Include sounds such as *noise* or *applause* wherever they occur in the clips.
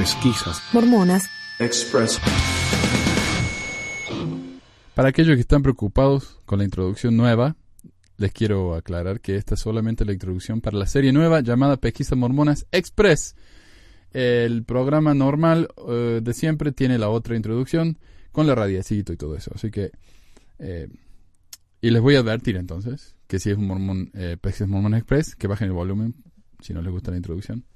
pesquisas mormonas, Express. Para aquellos que están preocupados con la introducción nueva, les quiero aclarar que esta es solamente la introducción para la serie nueva llamada Pesquisas Mormonas Express. El programa normal eh, de siempre tiene la otra introducción con la radiacito y todo eso. Así que... eh, y les voy a advertir entonces que si es un mormón, eh, Pesquisas Mormonas Express, que bajen el volumen si no les gusta la introducción.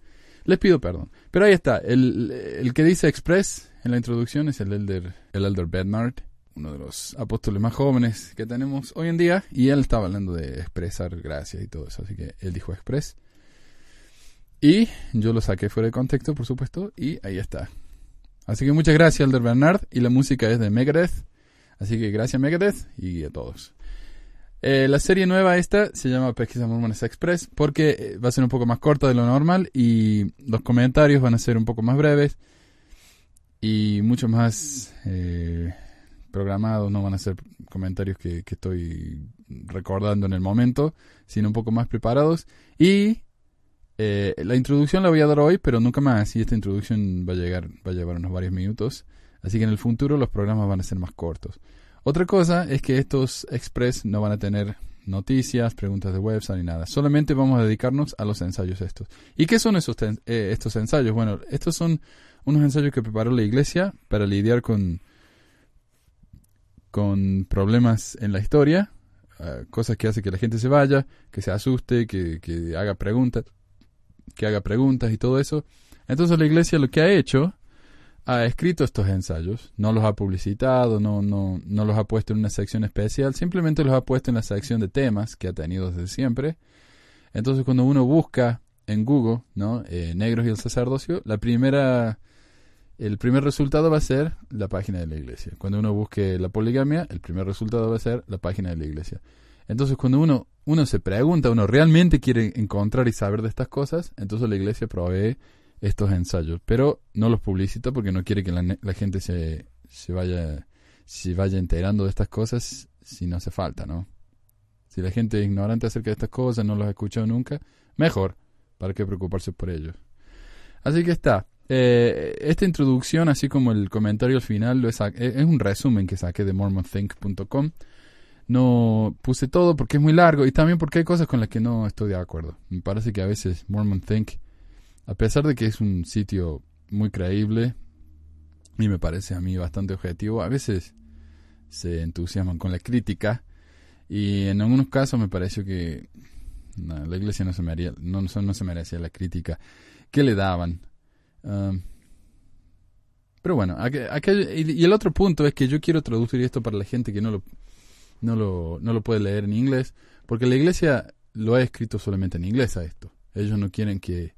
Les pido perdón. Pero ahí está. El, el que dice Express en la introducción es el Elder, el Elder Bednard, uno de los apóstoles más jóvenes que tenemos hoy en día. Y él estaba hablando de expresar gracias y todo eso. Así que él dijo Express. Y yo lo saqué fuera de contexto, por supuesto. Y ahí está. Así que muchas gracias, Elder Bernard. Y la música es de Megadeth. Así que gracias, Megadeth. Y a todos. Eh, la serie nueva esta se llama Pesquisas Mormones Express porque eh, va a ser un poco más corta de lo normal y los comentarios van a ser un poco más breves y mucho más eh, programados, no van a ser comentarios que, que estoy recordando en el momento, sino un poco más preparados. Y eh, la introducción la voy a dar hoy, pero nunca más, y esta introducción va a, llegar, va a llevar unos varios minutos, así que en el futuro los programas van a ser más cortos. Otra cosa es que estos Express no van a tener noticias, preguntas de website ni nada. Solamente vamos a dedicarnos a los ensayos estos. ¿Y qué son esos eh, estos ensayos? Bueno, estos son unos ensayos que preparó la iglesia para lidiar con, con problemas en la historia, eh, cosas que hace que la gente se vaya, que se asuste, que, que haga preguntas, que haga preguntas y todo eso. Entonces la iglesia lo que ha hecho ha escrito estos ensayos, no los ha publicitado, no, no, no los ha puesto en una sección especial, simplemente los ha puesto en la sección de temas que ha tenido desde siempre. Entonces cuando uno busca en Google, ¿no? Eh, Negros y el sacerdocio, la primera, el primer resultado va a ser la página de la iglesia. Cuando uno busque la poligamia, el primer resultado va a ser la página de la iglesia. Entonces cuando uno, uno se pregunta, uno realmente quiere encontrar y saber de estas cosas, entonces la iglesia provee estos ensayos, pero no los publicita porque no quiere que la, la gente se, se vaya se vaya enterando de estas cosas si no hace falta, ¿no? Si la gente es ignorante acerca de estas cosas, no los ha escuchado nunca, mejor, para qué preocuparse por ellos. Así que está. Eh, esta introducción, así como el comentario al final, lo es es un resumen que saqué de mormonthink.com. No puse todo porque es muy largo y también porque hay cosas con las que no estoy de acuerdo. Me parece que a veces Mormon Think a pesar de que es un sitio muy creíble y me parece a mí bastante objetivo, a veces se entusiasman con la crítica y en algunos casos me pareció que la iglesia no se, merecía, no, no, se merecía la crítica que le daban. Pero bueno, y el otro punto es que yo quiero traducir esto para la gente que no lo, no lo, no lo puede leer en inglés, porque la iglesia lo ha escrito solamente en inglés a esto. Ellos no quieren que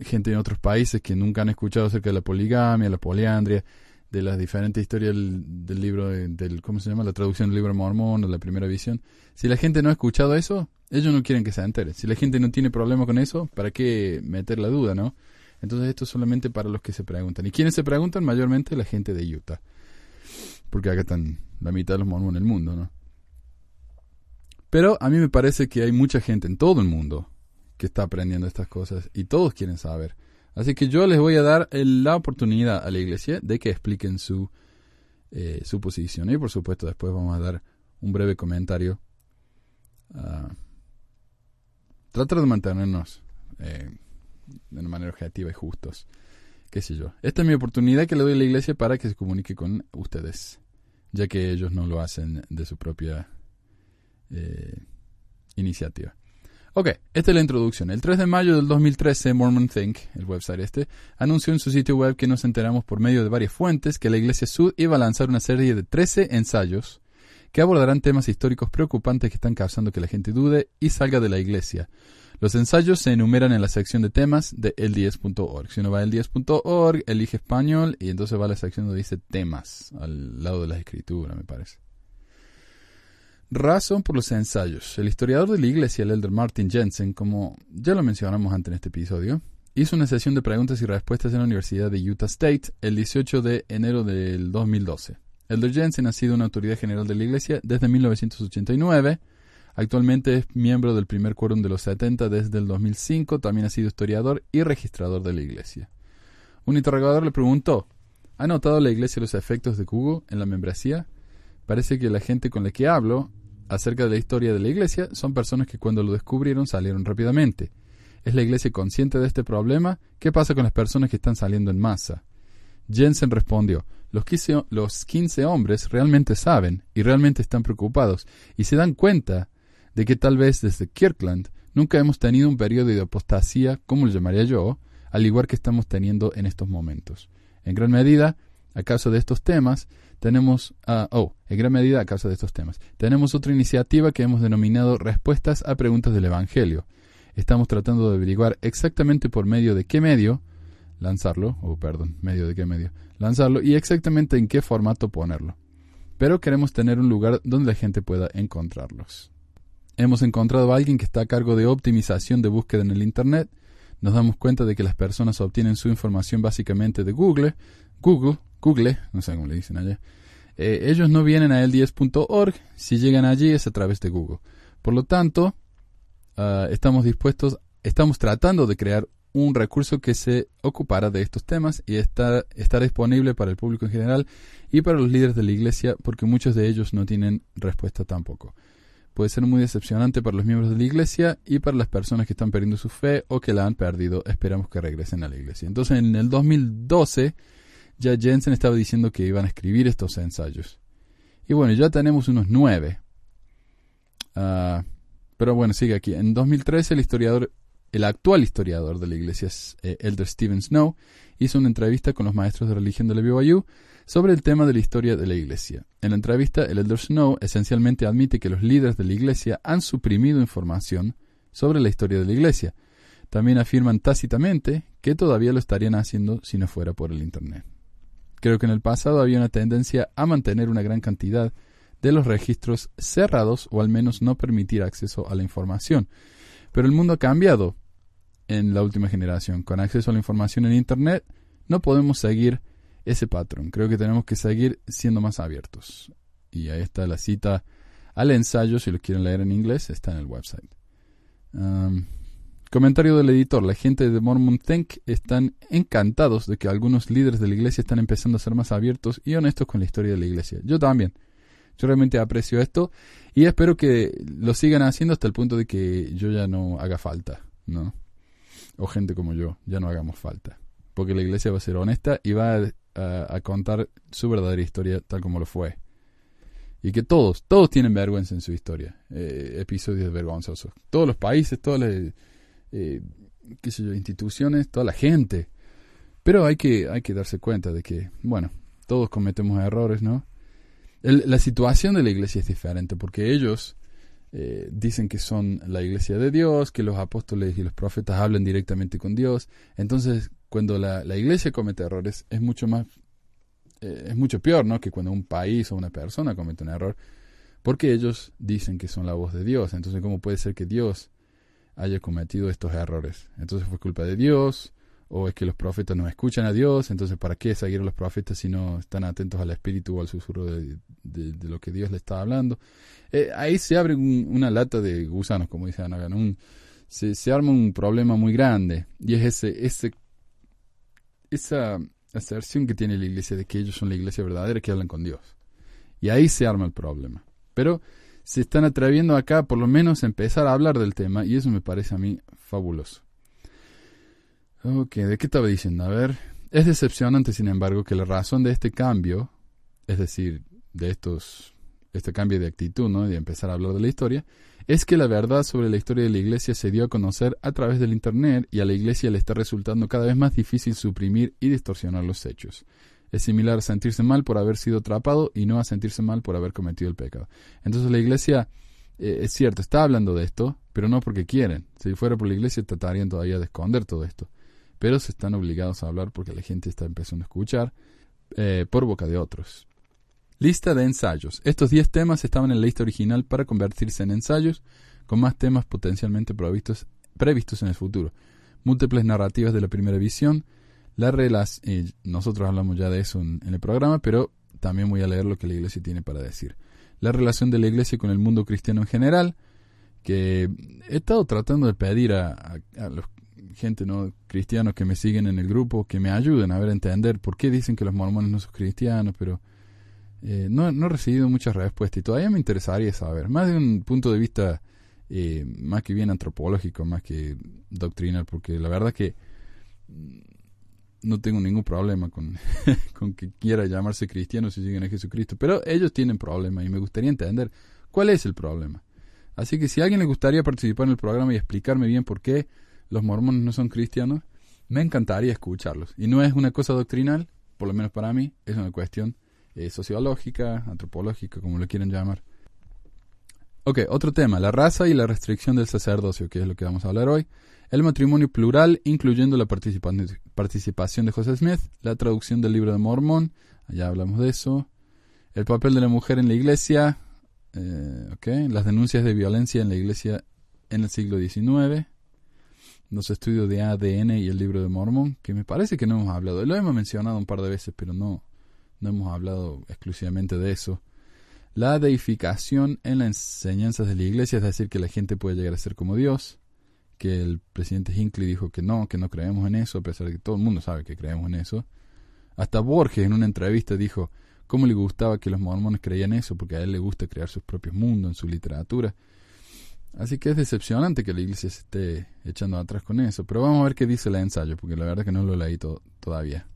gente en otros países que nunca han escuchado acerca de la poligamia, la poliandria, de las diferentes historias del, libro, de- del, ¿cómo se llama? La traducción del libro mormón la primera visión. Si la gente no ha escuchado eso, ellos no quieren que se entere. Si la gente no tiene problema con eso, ¿para qué meter la duda, no? Entonces esto es solamente para los que se preguntan. ¿Y quiénes se preguntan? Mayormente la gente de Utah. Porque acá están la mitad de los mormones en el mundo, ¿no? Pero a mí me parece que hay mucha gente en todo el mundo que está aprendiendo estas cosas y todos quieren saber. Así que yo les voy a dar la oportunidad a la iglesia de que expliquen su, eh, su posición. Y por supuesto después vamos a dar un breve comentario. Tratar de mantenernos eh, de una manera objetiva y justos. Qué sé yo. Esta es mi oportunidad que le doy a la iglesia para que se comunique con ustedes. Ya que ellos no lo hacen de su propia eh, iniciativa. Ok, esta es la introducción. El 3 de mayo del 2013, Mormon Think, el website este, anunció en su sitio web que nos enteramos por medio de varias fuentes que la Iglesia Sud iba a lanzar una serie de 13 ensayos que abordarán temas históricos preocupantes que están causando que la gente dude y salga de la Iglesia. Los ensayos se enumeran en la sección de temas de el10.org. Si uno va a el10.org, elige español y entonces va a la sección donde dice temas, al lado de las escrituras, me parece. Razón por los ensayos. El historiador de la iglesia, el elder Martin Jensen, como ya lo mencionamos antes en este episodio, hizo una sesión de preguntas y respuestas en la Universidad de Utah State el 18 de enero del 2012. Elder Jensen ha sido una autoridad general de la iglesia desde 1989. Actualmente es miembro del primer quórum de los 70 desde el 2005. También ha sido historiador y registrador de la iglesia. Un interrogador le preguntó, ¿ha notado la iglesia los efectos de Google en la membresía? Parece que la gente con la que hablo acerca de la historia de la iglesia son personas que cuando lo descubrieron salieron rápidamente. ¿Es la iglesia consciente de este problema? ¿Qué pasa con las personas que están saliendo en masa? Jensen respondió, los 15, los 15 hombres realmente saben y realmente están preocupados y se dan cuenta de que tal vez desde Kirkland nunca hemos tenido un periodo de apostasía, como lo llamaría yo, al igual que estamos teniendo en estos momentos. En gran medida, a causa de estos temas, tenemos, oh, en gran medida a causa de estos temas, tenemos otra iniciativa que hemos denominado Respuestas a Preguntas del Evangelio. Estamos tratando de averiguar exactamente por medio de qué medio lanzarlo, o perdón, medio de qué medio, lanzarlo y exactamente en qué formato ponerlo. Pero queremos tener un lugar donde la gente pueda encontrarlos. Hemos encontrado a alguien que está a cargo de optimización de búsqueda en el Internet. Nos damos cuenta de que las personas obtienen su información básicamente de Google, Google, Google, no sé cómo le dicen allá. Eh, ellos no vienen a el10.org, si llegan allí es a través de Google. Por lo tanto, ah, estamos dispuestos, estamos tratando de crear un recurso que se ocupara de estos temas y está, está disponible para el público en general y para los líderes de la iglesia porque muchos de ellos no tienen respuesta tampoco. Puede ser muy decepcionante para los miembros de la iglesia y para las personas que están perdiendo su fe o que la han perdido. Esperamos que regresen a la iglesia. Entonces, en el 2012, ya Jensen estaba diciendo que iban a escribir estos ensayos. Y bueno, ya tenemos unos nueve. Ah, pero bueno, sigue aquí. En 2013, el historiador el actual historiador de la iglesia, eh, Elder Stephen Snow, hizo una entrevista con los maestros de religión de la BYU sobre el tema de la historia de la iglesia. En la entrevista, el Elder Snow esencialmente admite que los líderes de la iglesia han suprimido información sobre la historia de la iglesia. También afirman tácitamente que todavía lo estarían haciendo si no fuera por el Internet. Creo que en el pasado había una tendencia a mantener una gran cantidad de los registros cerrados o al menos no permitir acceso a la información. Pero el mundo ha cambiado en la última generación. Con acceso a la información en Internet, no podemos seguir ese patrón. Creo que tenemos que seguir siendo más abiertos. Y ahí está la cita al ensayo, si lo quieren leer en inglés, está en el website. Comentario del editor. La gente de Mormon Think están encantados de que algunos líderes de la iglesia están empezando a ser más abiertos y honestos con la historia de la iglesia. Yo también. Yo realmente aprecio esto y espero que lo sigan haciendo hasta el punto de que yo ya no haga falta, ¿no? o gente como yo ya no hagamos falta. Porque la iglesia va a ser honesta y va a, contar su verdadera historia tal como lo fue. Y que todos, todos tienen vergüenza en su historia. Eh, episodios vergonzosos. Todos los países, todas las eh, instituciones, toda la gente. Pero hay que, hay que darse cuenta de que, bueno, todos cometemos errores, ¿no? la situación de la iglesia es diferente porque ellos eh, dicen que son la iglesia de Dios, que los apóstoles y los profetas hablan directamente con Dios. Entonces, cuando la, iglesia comete errores, es mucho más, eh, es mucho peor, ¿no? Que cuando un país o una persona comete un error, porque ellos dicen que son la voz de Dios. Entonces, ¿cómo puede ser que Dios haya cometido estos errores? Entonces fue culpa de Dios, o es que los profetas no escuchan a Dios, entonces ¿para qué seguir a los profetas si no están atentos al espíritu o al susurro de, lo que Dios le está hablando? Eh, ahí se abre una lata de gusanos, como dice Ana se, se, arma un problema muy grande y es ese, esa aserción que tiene la iglesia de que ellos son la iglesia verdadera que hablan con Dios. Y ahí se arma el problema. Pero se están atreviendo acá por lo menos a empezar a hablar del tema y eso me parece a mí fabuloso. Ok, ¿de qué estaba diciendo? A ver, es decepcionante, sin embargo, que la razón de este cambio, es decir, de estos, este cambio de actitud, ¿no? De empezar a hablar de la historia, es que la verdad sobre la historia de la iglesia se dio a conocer a través del Internet y a la iglesia le está resultando cada vez más difícil suprimir y distorsionar los hechos. Es similar a sentirse mal por haber sido atrapado y no a sentirse mal por haber cometido el pecado. Entonces la iglesia, eh, es cierto, está hablando de esto, pero no porque quieren. Si fuera por la iglesia tratarían todavía de esconder todo esto pero se están obligados a hablar porque la gente está empezando a escuchar eh, por boca de otros. Lista de ensayos. Estos 10 temas estaban en la lista original para convertirse en ensayos, con más temas potencialmente previstos, previstos en el futuro. Múltiples narrativas de la primera visión. La relación, nosotros hablamos ya de eso en, el programa, pero también voy a leer lo que la iglesia tiene para decir. La relación de la iglesia con el mundo cristiano en general, que he estado tratando de pedir a, los gente no cristianos que me siguen en el grupo que me ayuden a ver entender por qué dicen que los mormones no son cristianos, pero eh, no, no, he recibido muchas respuestas y todavía me interesaría saber, más de un punto de vista eh, más que bien antropológico, más que doctrinal, porque la verdad que no tengo ningún problema con, *laughs* con que quiera llamarse cristiano si siguen a Jesucristo, pero ellos tienen problemas y me gustaría entender cuál es el problema. Así que si a alguien le gustaría participar en el programa y explicarme bien por qué los mormones no son cristianos, me encantaría escucharlos. Y no es una cosa doctrinal, por lo menos para mí, es una cuestión eh, sociológica, antropológica, como lo quieran llamar. Ok, otro tema, la raza y la restricción del sacerdocio, que es lo que vamos a hablar hoy. El matrimonio plural, incluyendo la participación de José Smith, la traducción del libro de Mormón, allá hablamos de eso. El papel de la mujer en la iglesia, eh, las denuncias de violencia en la iglesia en el siglo XIX, los estudios de ADN y el libro de Mormón, que me parece que no hemos hablado. Lo hemos mencionado un par de veces, pero no, no hemos hablado exclusivamente de eso. La deificación en las enseñanzas de la iglesia, es decir, que la gente puede llegar a ser como Dios, que el presidente Hinckley dijo que no, que no creemos en eso, a pesar de que todo el mundo sabe que creemos en eso. Hasta Borges en una entrevista dijo cómo le gustaba que los mormones creían eso, porque a él le gusta crear sus propios mundos en su literatura. Así que es decepcionante que la iglesia se esté echando atrás con eso, pero vamos a ver qué dice el ensayo, porque la verdad que no lo leí todavía.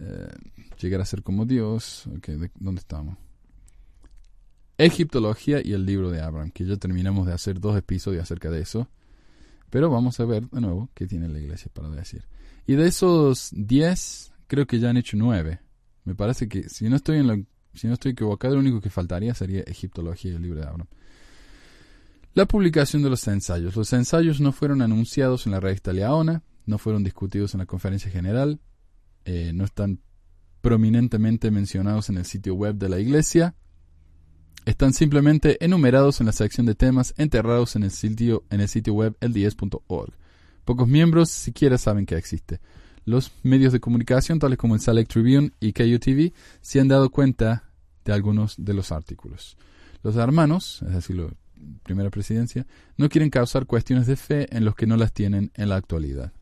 Eh, llegar a ser como Dios. ¿Dónde estamos? Egiptología y el libro de Abraham, que ya terminamos de hacer dos episodios acerca de eso. Pero vamos a ver de nuevo qué tiene la iglesia para decir. Y de esos diez, creo que ya han hecho nueve. Me parece que, si no estoy, en la, si no estoy equivocado, lo único que faltaría sería Egiptología y el libro de Abraham. La publicación de los ensayos. Los ensayos no fueron anunciados en la revista Leona, no fueron discutidos en la conferencia general, eh, no están prominentemente mencionados en el sitio web de la iglesia. Están simplemente enumerados en la sección de temas enterrados en el sitio, en el sitio web lds.org. Pocos miembros siquiera saben que existe. Los medios de comunicación, tales como el Select Tribune y KUTV, se han dado cuenta de algunos de los artículos. Los hermanos, es decir, la primera presidencia, no quieren causar cuestiones de fe en los que no las tienen en la actualidad.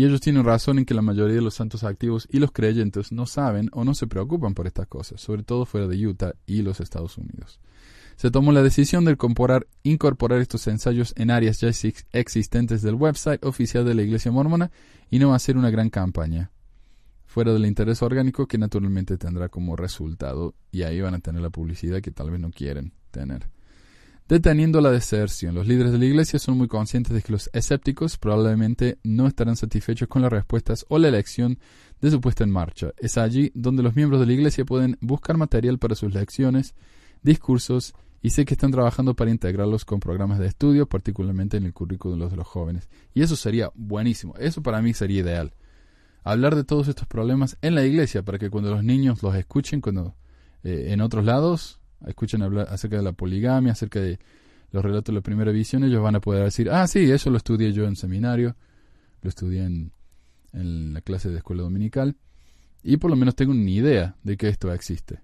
Y ellos tienen razón en que la mayoría de los santos activos y los creyentes no saben o no se preocupan por estas cosas, sobre todo fuera de Utah y los Estados Unidos. Se tomó la decisión de incorporar, incorporar estos ensayos en áreas ya existentes del website oficial de la Iglesia Mormona y no hacer una gran campaña, fuera del interés orgánico que naturalmente tendrá como resultado, y ahí van a tener la publicidad que tal vez no quieren tener deteniendo la deserción. Los líderes de la Iglesia son muy conscientes de que los escépticos probablemente no estarán satisfechos con las respuestas o la elección de su puesta en marcha. Es allí donde los miembros de la Iglesia pueden buscar material para sus lecciones, discursos y sé que están trabajando para integrarlos con programas de estudio, particularmente en el currículo de los jóvenes. Y eso sería buenísimo. Eso para mí sería ideal. Hablar de todos estos problemas en la iglesia para que cuando los niños los escuchen, cuando eh, en otros lados escuchan hablar acerca de la poligamia, acerca de los relatos de la primera visión, ellos van a poder decir, ah, sí, eso lo estudié yo en seminario, lo estudié en, en la clase de escuela dominical, y por lo menos tengo una idea de que esto existe.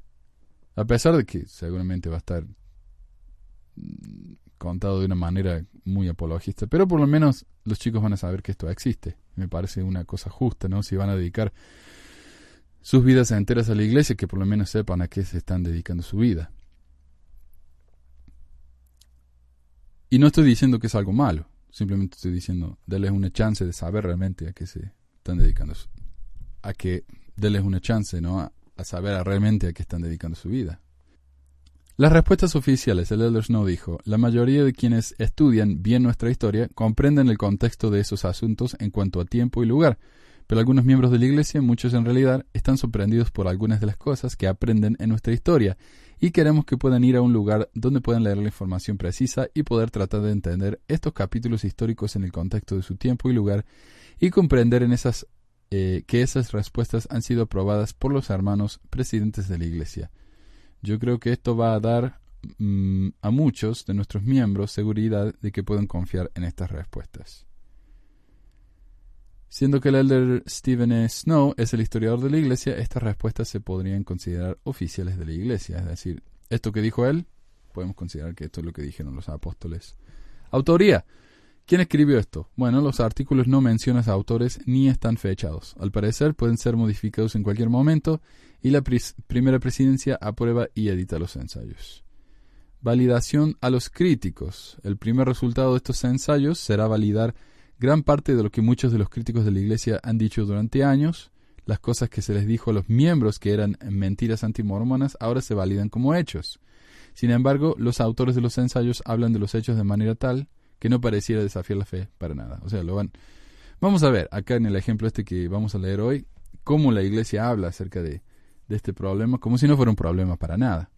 A pesar de que seguramente va a estar mm, contado de una manera muy apologista, pero por lo menos los chicos van a saber que esto existe. Me parece una cosa justa, ¿no? Si van a dedicar sus vidas enteras a la iglesia, que por lo menos sepan a qué se están dedicando su vida. Y no estoy diciendo que es algo malo, simplemente estoy diciendo, denles una chance de saber realmente a qué se están dedicando, a que denles una chance, ¿no? A, saber realmente a qué están dedicando su vida. Las respuestas oficiales, el Elder Snow dijo, la mayoría de quienes estudian bien nuestra historia comprenden el contexto de esos asuntos en cuanto a tiempo y lugar, pero algunos miembros de la Iglesia, muchos en realidad, están sorprendidos por algunas de las cosas que aprenden en nuestra historia y queremos que puedan ir a un lugar donde puedan leer la información precisa y poder tratar de entender estos capítulos históricos en el contexto de su tiempo y lugar y comprender en esas eh, que esas respuestas han sido aprobadas por los hermanos presidentes de la Iglesia. Yo creo que esto va a dar mm, a muchos de nuestros miembros seguridad de que pueden confiar en estas respuestas. Siendo que el elder Stephen e. Snow es el historiador de la iglesia, estas respuestas se podrían considerar oficiales de la iglesia. Es decir, esto que dijo él, podemos considerar que esto es lo que dijeron los apóstoles. Autoría. ¿Quién escribió esto? Bueno, los artículos no mencionan a autores ni están fechados. Al parecer pueden ser modificados en cualquier momento y la primera presidencia aprueba y edita los ensayos. Validación a los críticos. El primer resultado de estos ensayos será validar gran parte de lo que muchos de los críticos de la Iglesia han dicho durante años. Las cosas que se les dijo a los miembros que eran mentiras antimormonas ahora se validan como hechos. Sin embargo, los autores de los ensayos hablan de los hechos de manera tal que no pareciera desafiar la fe para nada. O sea, lo van. Vamos a ver acá en el ejemplo este que vamos a leer hoy, cómo la iglesia habla acerca de, este problema, como si no fuera un problema para nada.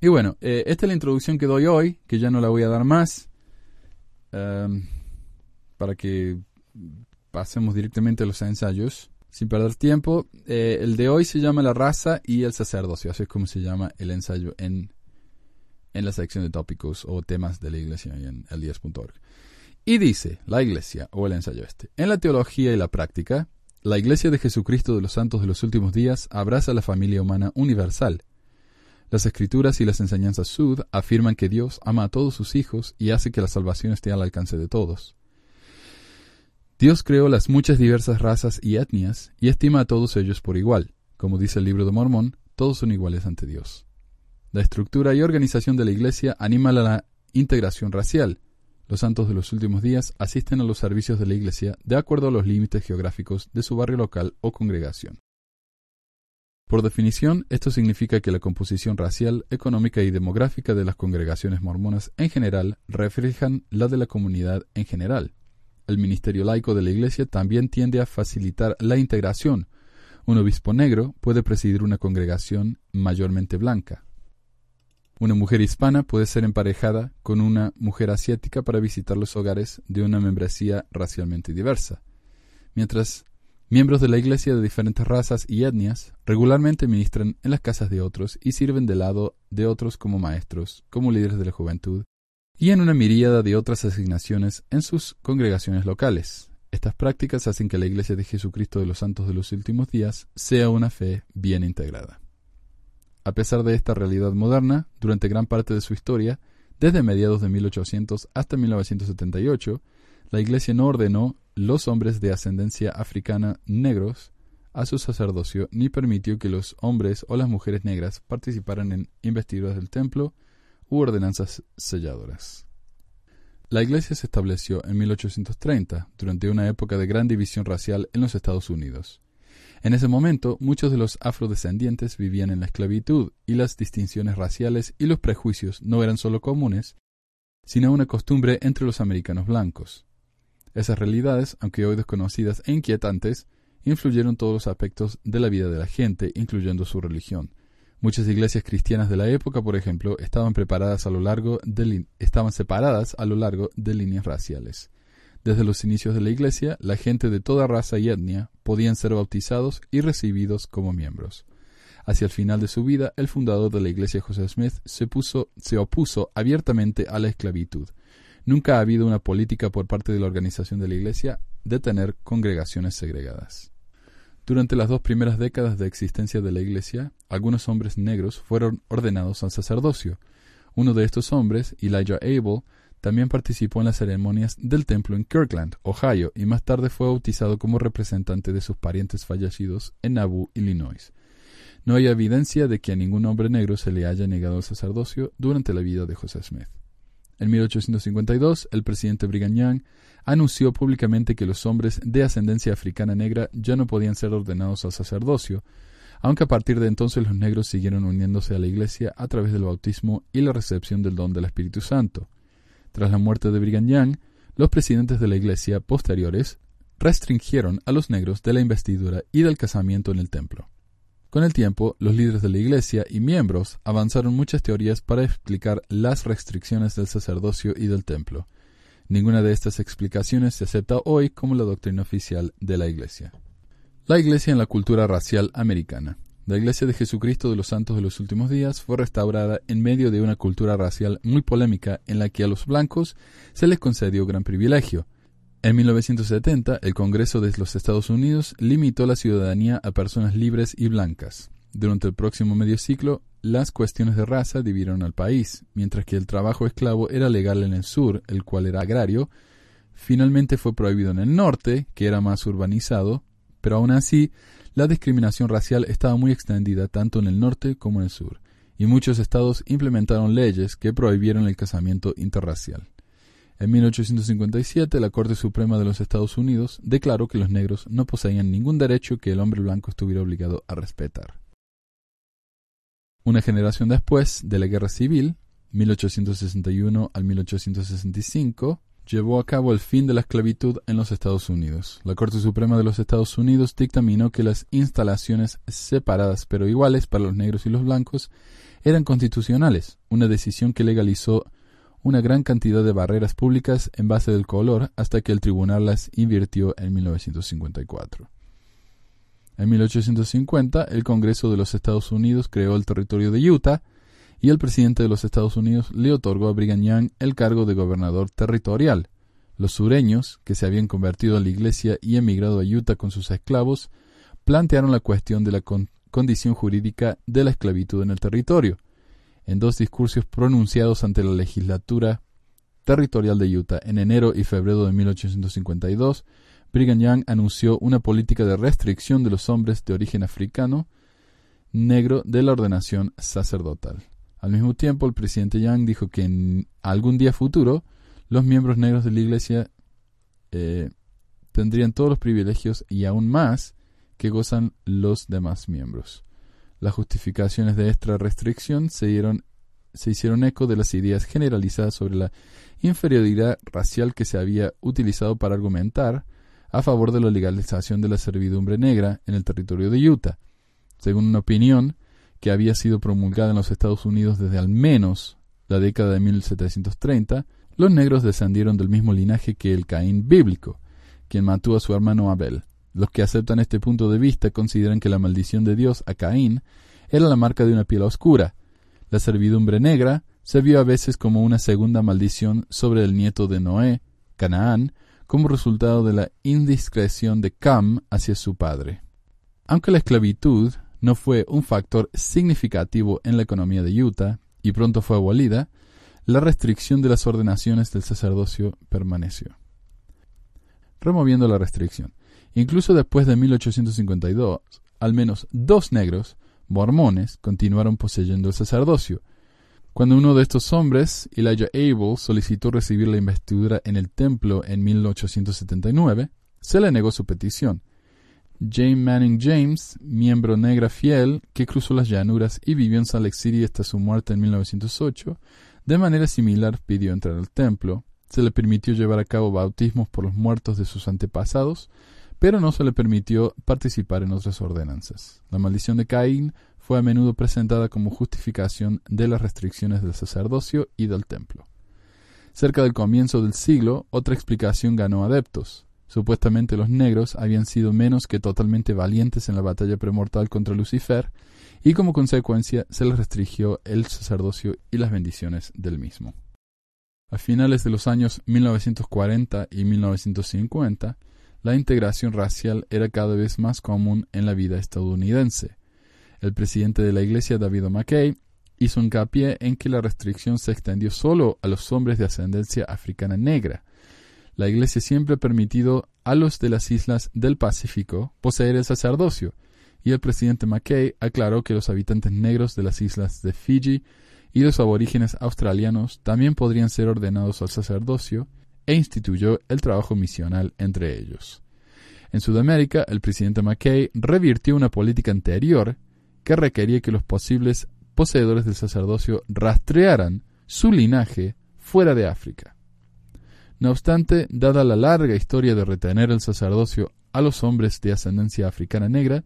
Y bueno, eh, esta es la introducción que doy hoy, que ya no la voy a dar más, para que pasemos directamente a los ensayos. Sin perder tiempo, eh, el de hoy se llama La raza y el sacerdocio, así es como se llama el ensayo en en la sección de tópicos o temas de la iglesia en el10.org. Y dice, la iglesia, o el ensayo este, en la teología y la práctica, la iglesia de Jesucristo de los santos de los últimos días abraza la familia humana universal. Las escrituras y las enseñanzas sud afirman que Dios ama a todos sus hijos y hace que la salvación esté al alcance de todos. Dios creó las muchas diversas razas y etnias y estima a todos ellos por igual. Como dice el libro de Mormón, todos son iguales ante Dios. La estructura y organización de la Iglesia anima a la integración racial. Los santos de los últimos días asisten a los servicios de la Iglesia de acuerdo a los límites geográficos de su barrio local o congregación. Por definición, esto significa que la composición racial, económica y demográfica de las congregaciones mormonas en general reflejan la de la comunidad en general. El ministerio laico de la Iglesia también tiende a facilitar la integración. Un obispo negro puede presidir una congregación mayormente blanca. Una mujer hispana puede ser emparejada con una mujer asiática para visitar los hogares de una membresía racialmente diversa, mientras miembros de la Iglesia de diferentes razas y etnias regularmente ministran en las casas de otros y sirven del lado de otros como maestros, como líderes de la juventud, y en una miríada de otras asignaciones en sus congregaciones locales. Estas prácticas hacen que la Iglesia de Jesucristo de los Santos de los Últimos Días sea una fe bien integrada. A pesar de esta realidad moderna, durante gran parte de su historia, desde mediados de 1800 hasta 1978, la Iglesia no ordenó los hombres de ascendencia africana negros a su sacerdocio ni permitió que los hombres o las mujeres negras participaran en investiduras del templo u ordenanzas selladoras. La Iglesia se estableció en 1830, durante una época de gran división racial en los Estados Unidos. En ese momento, muchos de los afrodescendientes vivían en la esclavitud y las distinciones raciales y los prejuicios no eran solo comunes, sino una costumbre entre los americanos blancos. Esas realidades, aunque hoy desconocidas e inquietantes, influyeron todos los aspectos de la vida de la gente, incluyendo su religión. Muchas iglesias cristianas de la época, por ejemplo, estaban preparadas a lo largo de estaban separadas a lo largo de líneas raciales. Desde los inicios de la Iglesia, la gente de toda raza y etnia podían ser bautizados y recibidos como miembros. Hacia el final de su vida, el fundador de la Iglesia José Smith se, se opuso abiertamente a la esclavitud. Nunca ha habido una política por parte de la organización de la Iglesia de tener congregaciones segregadas. Durante las dos primeras décadas de existencia de la Iglesia, algunos hombres negros fueron ordenados al sacerdocio. Uno de estos hombres, Elijah Abel, también participó en las ceremonias del templo en Kirkland, Ohio, y más tarde fue bautizado como representante de sus parientes fallecidos en Nauvoo, Illinois. No hay evidencia de que a ningún hombre negro se le haya negado el sacerdocio durante la vida de José Smith. En 1852, el presidente Brigham anunció públicamente que los hombres de ascendencia africana negra ya no podían ser ordenados al sacerdocio, aunque a partir de entonces los negros siguieron uniéndose a la Iglesia a través del bautismo y la recepción del don del Espíritu Santo. Tras la muerte de Brigham los presidentes de la Iglesia posteriores restringieron a los negros de la investidura y del casamiento en el templo. Con el tiempo, los líderes de la Iglesia y miembros avanzaron muchas teorías para explicar las restricciones del sacerdocio y del templo. Ninguna de estas explicaciones se acepta hoy como la doctrina oficial de la Iglesia. La Iglesia en la cultura racial americana. La Iglesia de Jesucristo de los Santos de los Últimos Días fue restaurada en medio de una cultura racial muy polémica en la que a los blancos se les concedió gran privilegio. En 1970, el Congreso de los Estados Unidos limitó la ciudadanía a personas libres y blancas. Durante el próximo medio siglo, las cuestiones de raza dividieron al país, mientras que el trabajo esclavo era legal en el sur, el cual era agrario, finalmente fue prohibido en el norte, que era más urbanizado, pero aún así la discriminación racial estaba muy extendida tanto en el norte como en el sur, y muchos estados implementaron leyes que prohibieron el casamiento interracial. En 1857, la Corte Suprema de los Estados Unidos declaró que los negros no poseían ningún derecho que el hombre blanco estuviera obligado a respetar. Una generación después de la Guerra Civil, 1861 al 1865, llevó a cabo el fin de la esclavitud en los Estados Unidos. La Corte Suprema de los Estados Unidos dictaminó que las instalaciones separadas pero iguales para los negros y los blancos eran constitucionales, una decisión que legalizó una gran cantidad de barreras públicas en base del color hasta que el tribunal las invirtió en 1954. En 1850, el Congreso de los Estados Unidos creó el territorio de Utah y el presidente de los Estados Unidos le otorgó a Brigham Young el cargo de gobernador territorial. Los sureños, que se habían convertido en la iglesia y emigrado a Utah con sus esclavos, plantearon la cuestión de la condición jurídica de la esclavitud en el territorio. En dos discursos pronunciados ante la legislatura territorial de Utah en enero y febrero de 1852, Brigham Young anunció una política de restricción de los hombres de origen africano negro de la ordenación sacerdotal. Al mismo tiempo, el presidente Young dijo que en algún día futuro los miembros negros de la Iglesia eh, tendrían todos los privilegios y aún más que gozan los demás miembros. Las justificaciones de esta restricción se, se hicieron eco de las ideas generalizadas sobre la inferioridad racial que se había utilizado para argumentar a favor de la legalización de la servidumbre negra en el territorio de Utah. Según una opinión que había sido promulgada en los Estados Unidos desde al menos la década de 1730, los negros descendieron del mismo linaje que el Caín bíblico, quien mató a su hermano Abel. Los que aceptan este punto de vista consideran que la maldición de Dios a Caín era la marca de una piel oscura. La servidumbre negra se vio a veces como una segunda maldición sobre el nieto de Noé, Canaán, como resultado de la indiscreción de Cam hacia su padre. Aunque la esclavitud no fue un factor significativo en la economía de Utah y pronto fue abolida, la restricción de las ordenaciones del sacerdocio permaneció. Removiendo la restricción. Incluso después de 1852, al menos dos negros, mormones, continuaron poseyendo el sacerdocio. Cuando uno de estos hombres, Elijah Abel, solicitó recibir la investidura en el templo en 1879, se le negó su petición, Jane Manning James, miembro negra fiel que cruzó las llanuras y vivió en Salt Lake City hasta su muerte en 1908, de manera similar pidió entrar al templo. Se le permitió llevar a cabo bautismos por los muertos de sus antepasados, pero no se le permitió participar en otras ordenanzas. La maldición de Caín fue a menudo presentada como justificación de las restricciones del sacerdocio y del templo. Cerca del comienzo del siglo, otra explicación ganó adeptos. Supuestamente los negros habían sido menos que totalmente valientes en la batalla premortal contra Lucifer, y como consecuencia se les restringió el sacerdocio y las bendiciones del mismo. A finales de los años 1940 y 1950, la integración racial era cada vez más común en la vida estadounidense. El presidente de la Iglesia, David McKay, hizo hincapié en que la restricción se extendió solo a los hombres de ascendencia africana negra, la Iglesia siempre ha permitido a los de las islas del Pacífico poseer el sacerdocio, y el presidente McKay aclaró que los habitantes negros de las islas de Fiji y los aborígenes australianos también podrían ser ordenados al sacerdocio e instituyó el trabajo misional entre ellos. En Sudamérica, el presidente McKay revirtió una política anterior que requería que los posibles poseedores del sacerdocio rastrearan su linaje fuera de África. No obstante, dada la larga historia de retener el sacerdocio a los hombres de ascendencia africana negra,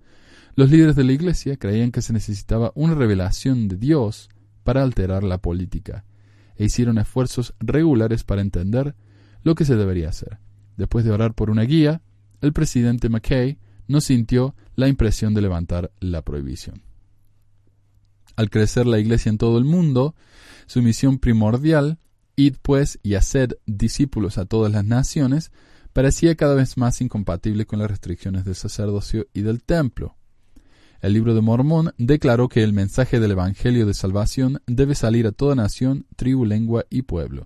los líderes de la Iglesia creían que se necesitaba una revelación de Dios para alterar la política, e hicieron esfuerzos regulares para entender lo que se debería hacer. Después de orar por una guía, el presidente McKay no sintió la impresión de levantar la prohibición. Al crecer la Iglesia en todo el mundo, su misión primordial Id pues y haced discípulos a todas las naciones, parecía cada vez más incompatible con las restricciones del sacerdocio y del templo. El libro de Mormón declaró que el mensaje del Evangelio de Salvación debe salir a toda nación, tribu, lengua y pueblo.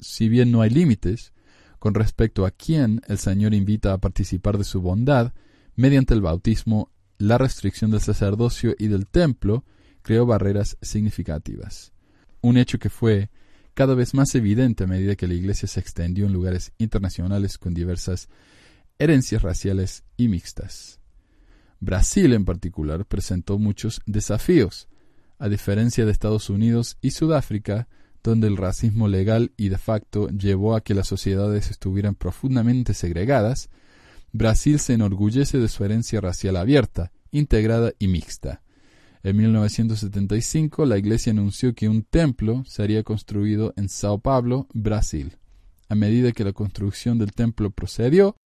Si bien no hay límites con respecto a quién el Señor invita a participar de su bondad, mediante el bautismo, la restricción del sacerdocio y del templo creó barreras significativas. Un hecho que fue cada vez más evidente a medida que la Iglesia se extendió en lugares internacionales con diversas herencias raciales y mixtas. Brasil en particular presentó muchos desafíos, a diferencia de Estados Unidos y Sudáfrica, donde el racismo legal y de facto llevó a que las sociedades estuvieran profundamente segregadas, Brasil se enorgullece de su herencia racial abierta, integrada y mixta. En 1975, la Iglesia anunció que un templo sería construido en Sao Paulo, Brasil. A medida que la construcción del templo procedió,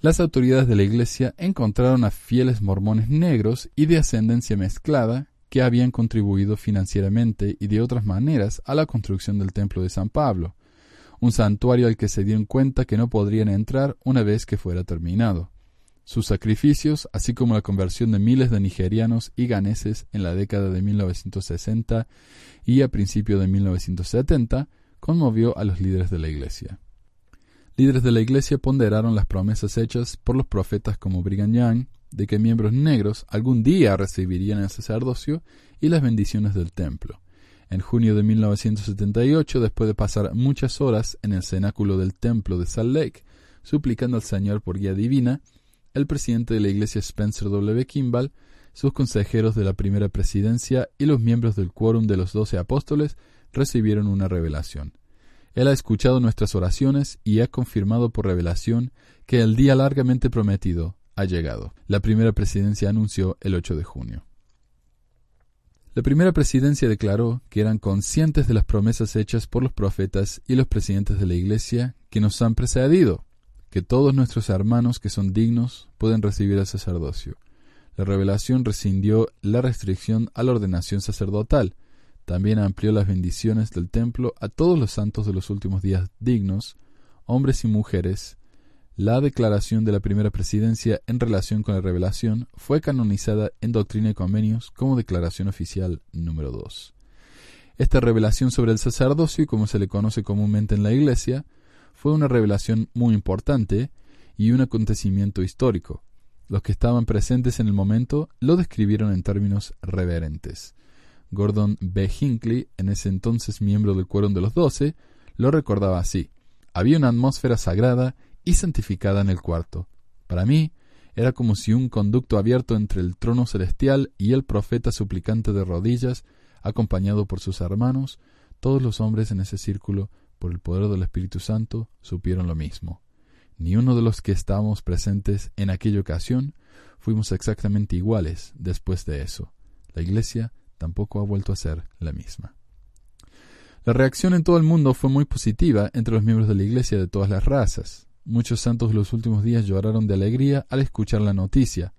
las autoridades de la Iglesia encontraron a fieles mormones negros y de ascendencia mezclada que habían contribuido financieramente y de otras maneras a la construcción del templo de San Pablo, un santuario al que se dieron cuenta que no podrían entrar una vez que fuera terminado. Sus sacrificios, así como la conversión de miles de nigerianos y ganeses en la década de 1960 y a principios de 1970, conmovió a los líderes de la Iglesia. Líderes de la Iglesia ponderaron las promesas hechas por los profetas como Brigham Young de que miembros negros algún día recibirían el sacerdocio y las bendiciones del templo. En junio de 1978, después de pasar muchas horas en el cenáculo del templo de Salt Lake, suplicando al Señor por guía divina, el presidente de la iglesia Spencer W. Kimball, sus consejeros de la primera presidencia y los miembros del quórum de los doce apóstoles recibieron una revelación. Él ha escuchado nuestras oraciones y ha confirmado por revelación que el día largamente prometido ha llegado. La primera presidencia anunció el 8 de junio. La primera presidencia declaró que eran conscientes de las promesas hechas por los profetas y los presidentes de la Iglesia que nos han precedido, que todos nuestros hermanos que son dignos pueden recibir el sacerdocio. La revelación rescindió la restricción a la ordenación sacerdotal. También amplió las bendiciones del templo a todos los santos de los últimos días dignos, hombres y mujeres. La declaración de la primera presidencia en relación con la revelación fue canonizada en Doctrina y Convenios como declaración oficial número 2. Esta revelación sobre el sacerdocio, como se le conoce comúnmente en la Iglesia, fue una revelación muy importante y un acontecimiento histórico. Los que estaban presentes en el momento lo describieron en términos reverentes. Gordon B. Hinckley, en ese entonces miembro del Quórum de los Doce, lo recordaba así. Había una atmósfera sagrada y santificada en el cuarto. Para mí, era como si un conducto abierto entre el trono celestial y el profeta suplicante de rodillas, acompañado por sus hermanos, todos los hombres en ese círculo por el poder del Espíritu Santo, supieron lo mismo. Ni uno de los que estábamos presentes en aquella ocasión fuimos exactamente iguales después de eso. La Iglesia tampoco ha vuelto a ser la misma. La reacción en todo el mundo fue muy positiva entre los miembros de la Iglesia de todas las razas. Muchos santos de los últimos días lloraron de alegría al escuchar la noticia.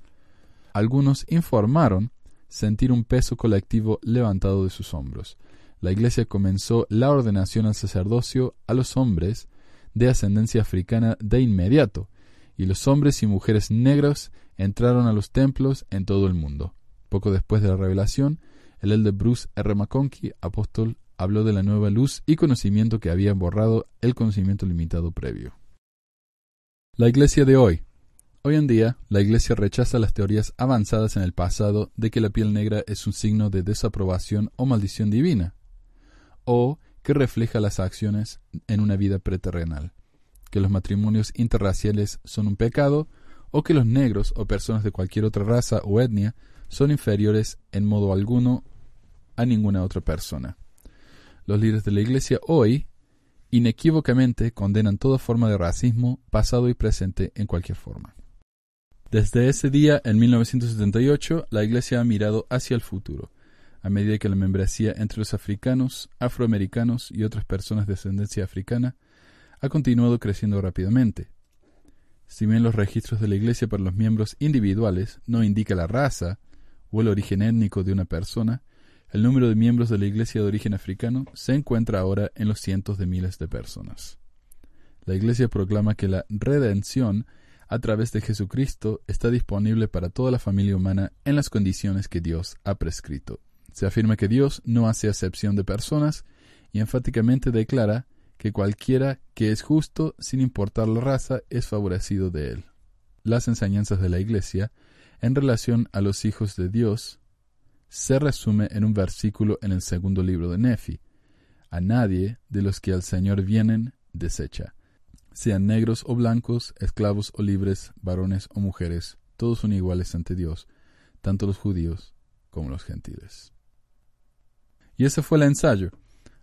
Algunos informaron sentir un peso colectivo levantado de sus hombros la Iglesia comenzó la ordenación al sacerdocio a los hombres de ascendencia africana de inmediato, y los hombres y mujeres negros entraron a los templos en todo el mundo. Poco después de la revelación, el elder Bruce R. McConkie, apóstol, habló de la nueva luz y conocimiento que había borrado el conocimiento limitado previo. La Iglesia de hoy. Hoy en día, la Iglesia rechaza las teorías avanzadas en el pasado de que la piel negra es un signo de desaprobación o maldición divina o que refleja las acciones en una vida preterrenal, que los matrimonios interraciales son un pecado, o que los negros o personas de cualquier otra raza o etnia son inferiores en modo alguno a ninguna otra persona. Los líderes de la Iglesia hoy inequívocamente condenan toda forma de racismo, pasado y presente en cualquier forma. Desde ese día, en 1978, la Iglesia ha mirado hacia el futuro a medida que la membresía entre los africanos, afroamericanos y otras personas de ascendencia africana ha continuado creciendo rápidamente. Si bien los registros de la Iglesia para los miembros individuales no indica la raza o el origen étnico de una persona, el número de miembros de la Iglesia de origen africano se encuentra ahora en los cientos de miles de personas. La Iglesia proclama que la redención a través de Jesucristo está disponible para toda la familia humana en las condiciones que Dios ha prescrito. Se afirma que Dios no hace acepción de personas y enfáticamente declara que cualquiera que es justo, sin importar la raza, es favorecido de él. Las enseñanzas de la Iglesia en relación a los hijos de Dios se resume en un versículo en el segundo libro de Nefi. A nadie de los que al Señor vienen desecha sean negros o blancos, esclavos o libres, varones o mujeres, todos son iguales ante Dios, tanto los judíos como los gentiles. Y ese fue el ensayo.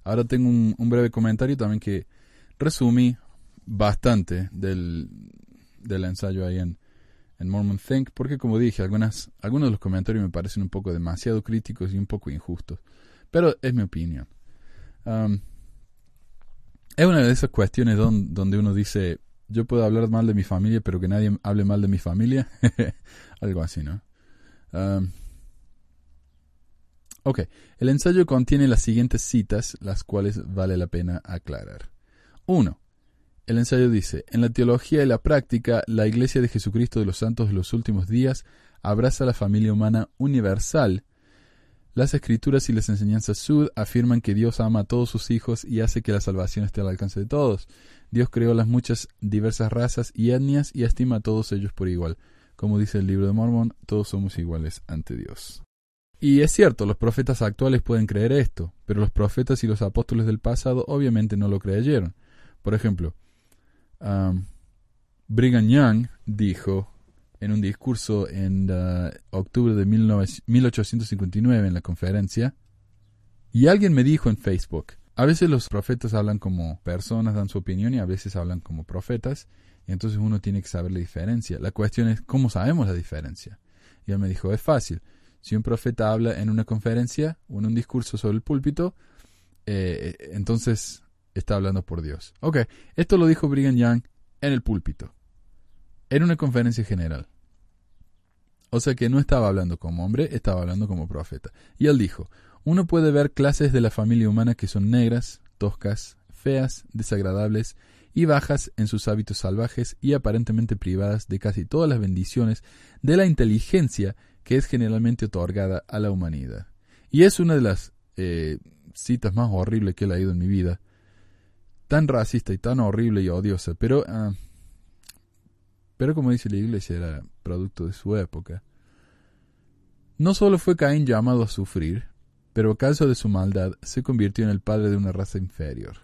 Ahora tengo un, breve comentario también que resumí bastante del, ensayo ahí en, en Mormon Think, porque como dije, algunas, algunos de los comentarios me parecen un poco demasiado críticos y un poco injustos. Pero es mi opinión. Um, es una de esas cuestiones donde uno dice, yo puedo hablar mal de mi familia, pero que nadie hable mal de mi familia. *laughs* Algo así, ¿no? ok, el ensayo contiene las siguientes citas, las cuales vale la pena aclarar. 1. El ensayo dice, en la teología y la práctica, la Iglesia de Jesucristo de los Santos de los Últimos Días abraza la familia humana universal las escrituras y las enseñanzas sud afirman que Dios ama a todos sus hijos y hace que la salvación esté al alcance de todos. Dios creó las muchas diversas razas y etnias y estima a todos ellos por igual. Como dice el libro de Mormón, todos somos iguales ante Dios. Y es cierto, los profetas actuales pueden creer esto, pero los profetas y los apóstoles del pasado obviamente no lo creyeron. Por ejemplo, Brigham Young dijo en un discurso en uh, octubre de 1859 en la conferencia, y alguien me dijo en Facebook, a veces los profetas hablan como personas, dan su opinión y a veces hablan como profetas, y entonces uno tiene que saber la diferencia. La cuestión es, ¿cómo sabemos la diferencia? Y él me dijo, es fácil. Si un profeta habla en una conferencia o en un discurso sobre el púlpito, eh, entonces está hablando por Dios. Ok, esto lo dijo Brigham Young en el púlpito. Era una conferencia general. O sea que no estaba hablando como hombre, estaba hablando como profeta. Y él dijo, uno puede ver clases de la familia humana que son negras, toscas, feas, desagradables y bajas en sus hábitos salvajes y aparentemente privadas de casi todas las bendiciones de la inteligencia que es generalmente otorgada a la humanidad. Y es una de las eh, citas más horribles que he leído en mi vida. Tan racista y tan horrible y odiosa, pero ah, pero como dice la iglesia, era producto de su época. No solo fue Caín llamado a sufrir, pero a causa de su maldad se convirtió en el padre de una raza inferior.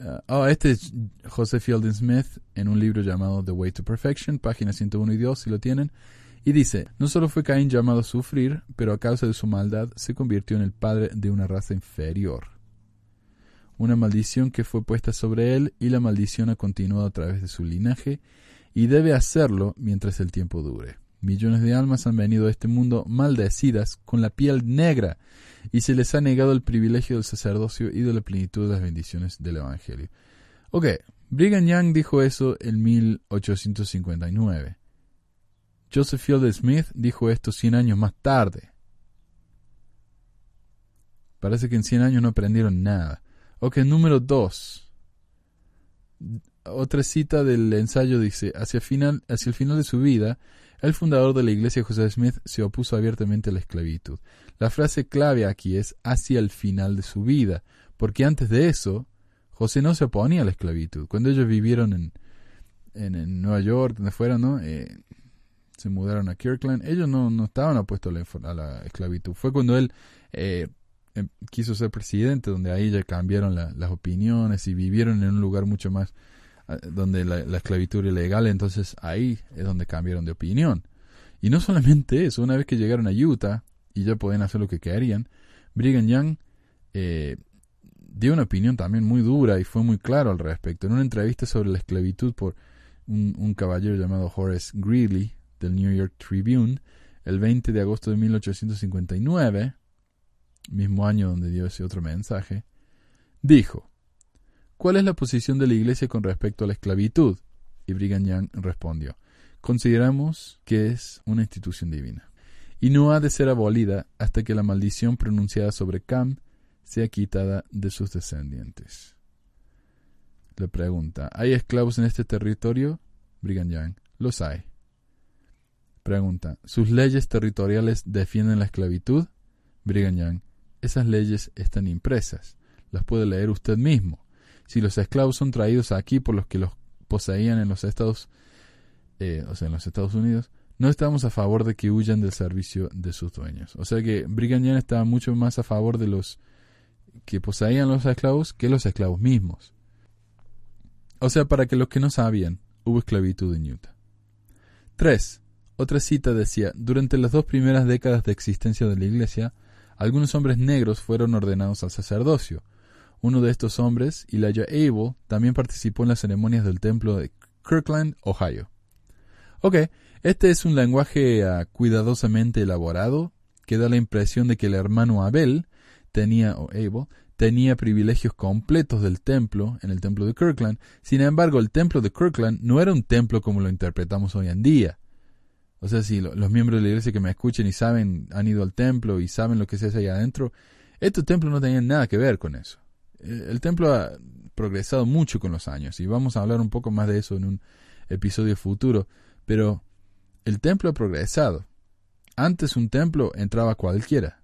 Uh, este es Joseph Fielding Smith en un libro llamado The Way to Perfection, página 101 y 2, si lo tienen. Y dice, no solo fue Caín llamado a sufrir, pero a causa de su maldad se convirtió en el padre de una raza inferior una maldición que fue puesta sobre él y la maldición ha continuado a través de su linaje y debe hacerlo mientras el tiempo dure. Millones de almas han venido a este mundo maldecidas con la piel negra y se les ha negado el privilegio del sacerdocio y de la plenitud de las bendiciones del Evangelio. Ok, Brigham Young dijo eso en 1859. Joseph Field Smith dijo esto 100 años más tarde. Parece que en 100 años no aprendieron nada. Ok, número dos. Otra cita del ensayo dice, hacia, final, hacia el final de su vida, el fundador de la iglesia José Smith se opuso abiertamente a la esclavitud. La frase clave aquí es hacia el final de su vida, porque antes de eso, José no se oponía a la esclavitud. Cuando ellos vivieron en, en, Nueva York, donde fueron, ¿no? Eh, se mudaron a Kirkland, ellos no, no estaban opuestos a la, esclavitud. Fue cuando él eh, quiso ser presidente, donde ahí ya cambiaron las opiniones y vivieron en un lugar mucho más ah, donde la, esclavitud era legal, entonces ahí es donde cambiaron de opinión. Y no solamente eso, una vez que llegaron a Utah y ya podían hacer lo que querían, Brigham Young eh, dio una opinión también muy dura y fue muy claro al respecto. En una entrevista sobre la esclavitud por un, un caballero llamado Horace Greeley del New York Tribune, el 20 de agosto de 1859, mismo año donde dio ese otro mensaje, dijo, ¿Cuál es la posición de la Iglesia con respecto a la esclavitud? Y Brigham respondió, consideramos que es una institución divina, y no ha de ser abolida hasta que la maldición pronunciada sobre Cam sea quitada de sus descendientes. Le pregunta, ¿hay esclavos en este territorio? Brigham los hay. Pregunta, ¿sus leyes territoriales defienden la esclavitud? Brigham esas leyes están impresas. Las puede leer usted mismo. Si los esclavos son traídos aquí por los que los poseían en los Estados, eh, o sea, en los Estados Unidos, no estamos a favor de que huyan del servicio de sus dueños. O sea que Brigham estaba mucho más a favor de los que poseían los esclavos que los esclavos mismos. O sea, para que los que no sabían, hubo esclavitud en Utah. 3. Otra cita decía, durante las dos primeras décadas de existencia de la Iglesia, algunos hombres negros fueron ordenados al sacerdocio. Uno de estos hombres, Elijah Abel, también participó en las ceremonias del templo de Kirkland, Ohio. Ok, este es un lenguaje ah, cuidadosamente elaborado que da la impresión de que el hermano Abel tenía, o Abel, tenía privilegios completos del templo en el templo de Kirkland. Sin embargo, el templo de Kirkland no era un templo como lo interpretamos hoy en día. O sea, si los miembros de la iglesia que me escuchen y saben, han ido al templo y saben lo que se hace allá adentro, estos templos no tenían nada que ver con eso. El templo ha progresado mucho con los años y vamos a hablar un poco más de eso en un episodio futuro, pero el templo ha progresado. Antes un templo entraba cualquiera